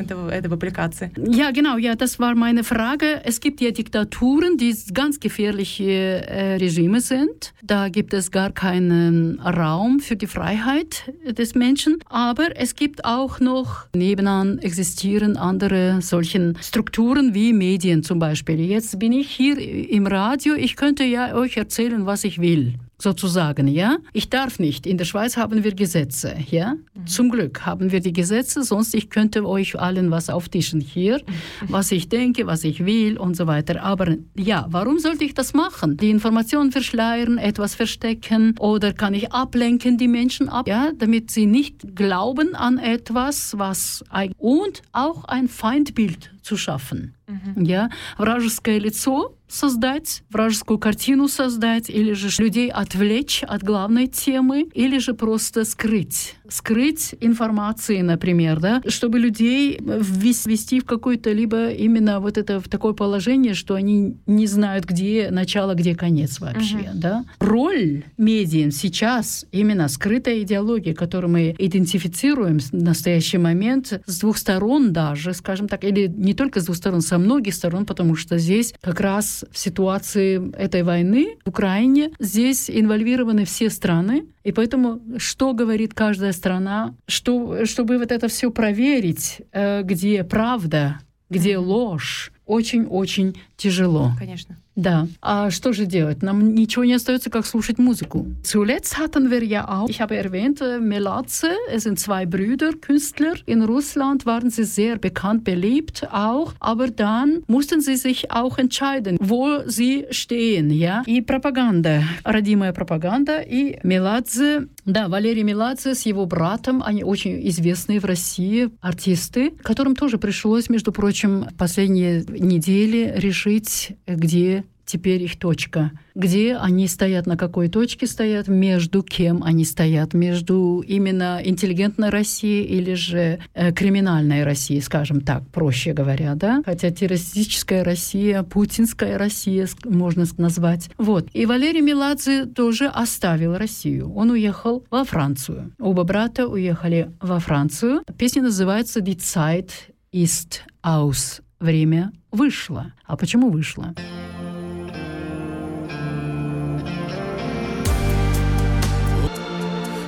этого- этой публикации. Ja, genau, ja, das war meine Frage. Es gibt ja Diktaturen, die ganz gefährliche äh, Regime sind. Da gibt es gar keinen Raum für die Freiheit des Menschen. Aber es gibt auch noch nebenan existieren andere solchen Strukturen wie Medien zum Beispiel. Jetzt bin ich hier im Radio. Ich könnte ja euch erzählen, was ich will. Sozusagen, ja. Ich darf nicht. In der Schweiz haben wir Gesetze, ja. Zum Glück haben wir die Gesetze, sonst ich könnte euch allen was auftischen hier, was ich denke, was ich will und so weiter. Aber ja, warum sollte ich das machen? Die Informationen verschleiern, etwas verstecken oder kann ich ablenken die Menschen ab, ja, damit sie nicht glauben an etwas, was eig- und auch ein Feindbild zu schaffen. Я вражеское лицо создать, вражескую картину создать, или же людей отвлечь от главной темы, или же просто скрыть скрыть информации, например, да, чтобы людей ввес- ввести в какое-то либо именно вот это в такое положение, что они не знают, где начало, где конец вообще, Мгм. да. Роль медиа сейчас именно скрытая идеология, которую мы идентифицируем в настоящий момент с двух сторон даже, скажем так, или не только с двух сторон, со многих сторон, потому что здесь как раз в ситуации этой войны в Украине здесь инвольвированы все страны, и поэтому что говорит каждая страна, что, чтобы вот это все проверить, э, где правда, где ложь, очень-очень тяжело. Конечно. Да. А что же делать? Нам ничего не остается, как слушать музыку. Zuletzt hatten wir ja auch, ich habe erwähnt, äh, Melatze, es sind zwei Brüder, Künstler. In Russland waren sie sehr bekannt, beliebt auch, aber dann mussten sie sich auch entscheiden, wo sie stehen, ja. И пропаганда, родимая пропаганда, и Меладзе, да, Валерий Меладзе с его братом, они очень известные в России артисты, которым тоже пришлось, между прочим, последние недели решить, где теперь их точка. Где они стоят, на какой точке стоят, между кем они стоят, между именно интеллигентной Россией или же э, криминальной Россией, скажем так, проще говоря, да? Хотя террористическая Россия, путинская Россия можно назвать. Вот. И Валерий Меладзе тоже оставил Россию. Он уехал во Францию. Оба брата уехали во Францию. Песня называется «Die Zeit ist aus». Время вышло. А почему вышло?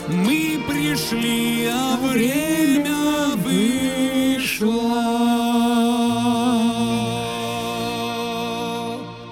Мы пришли, а время вышло.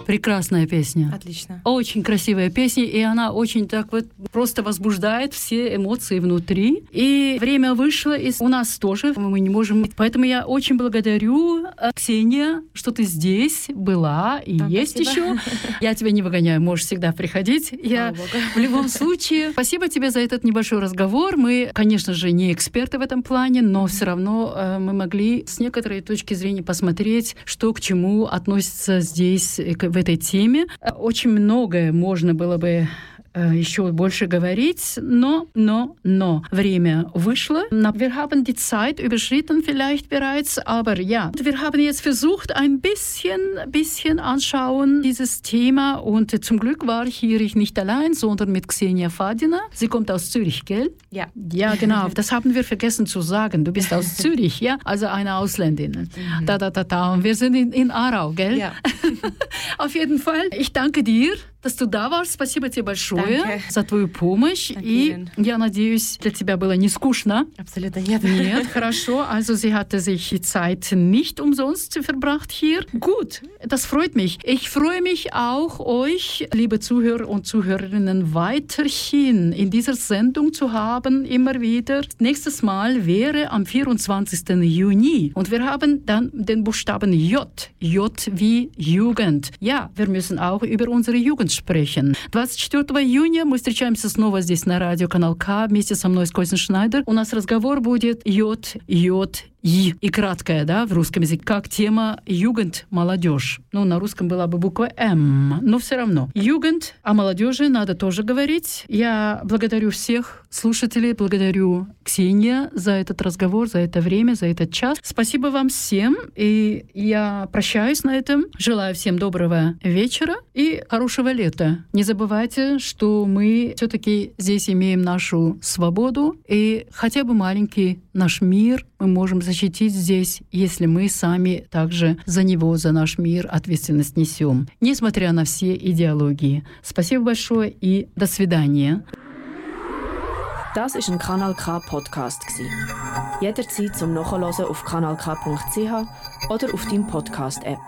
Прекрасная песня. Отлично. Очень красивая песня, и она очень так вот просто возбуждает все эмоции внутри. И время вышло, и у нас тоже мы не можем. Поэтому я очень благодарю, э, Ксения, что ты здесь была и Да, есть спасибо. еще. Я тебя не выгоняю, можешь всегда приходить. Я в любом случае, спасибо тебе за этот небольшой разговор. Мы, конечно же, не эксперты в этом плане, но все равно э, мы могли с некоторой точки зрения посмотреть, что к чему относится здесь, э, в этой теме. Э, Очень многое можно было бы еще больше говорить, но, но, но время вышло. Na, Wir haben die Zeit überschritten vielleicht bereits, aber ja, wir haben jetzt versucht, ein bisschen, bisschen anschauen dieses Thema und äh, zum Glück war hier ich nicht allein, sondern mit Xenia Fadina. Sie kommt aus Zürich, gell? Ja. Ja, genau. Das haben wir vergessen zu sagen. Du bist aus Zürich, ja? Also eine Ausländin. Da, da, da, da. Und wir sind in, in Aarau, gell? Ja. Auf jeden Fall, ich danke dir, dass du da warst. Спасибо тебе большое Danke. за твою помощь. И Ihnen. я надеюсь, для тебя было не скучно. Абсолютно нет. Нет, хорошо. Also sie hatte sich die Zeit nicht umsonst verbracht hier. Gut, das freut mich. Ich freue mich auch, euch, liebe Zuhörer und Zuhörerinnen, weiterhin in dieser Sendung zu haben, immer wieder. Nächstes Mal wäre am 24. Juni. Und wir haben dann den Buchstaben J. J wie Jugend. Ja, wir müssen auch über unsere Jugend sprechen. 24 июня мы встречаемся снова здесь на радио Канал К вместе со мной, с Костин Шнайдер. У нас разговор будет Йод, Йод, И. И краткое, да, в русском языке, как тема Югент, молодежь. Ну, на русском была бы буква М, но все равно. Югент, о молодежи надо тоже говорить. Я благодарю всех слушателей, благодарю Ксения за этот разговор, за это время, за этот час. Спасибо вам всем, и я прощаюсь на этом. Желаю всем доброго вечера и хорошего лета. Не забывайте, что мы все-таки здесь имеем нашу свободу, и хотя бы маленький наш мир мы можем защитить здесь, если мы сами также за него, за наш мир ответственность несем, несмотря на все идеологии. Спасибо большое и до свидания. Das ist ein Kanal K Podcast. Jederzeit zum Nachhören auf kanalk.ch oder auf deinem Podcast App.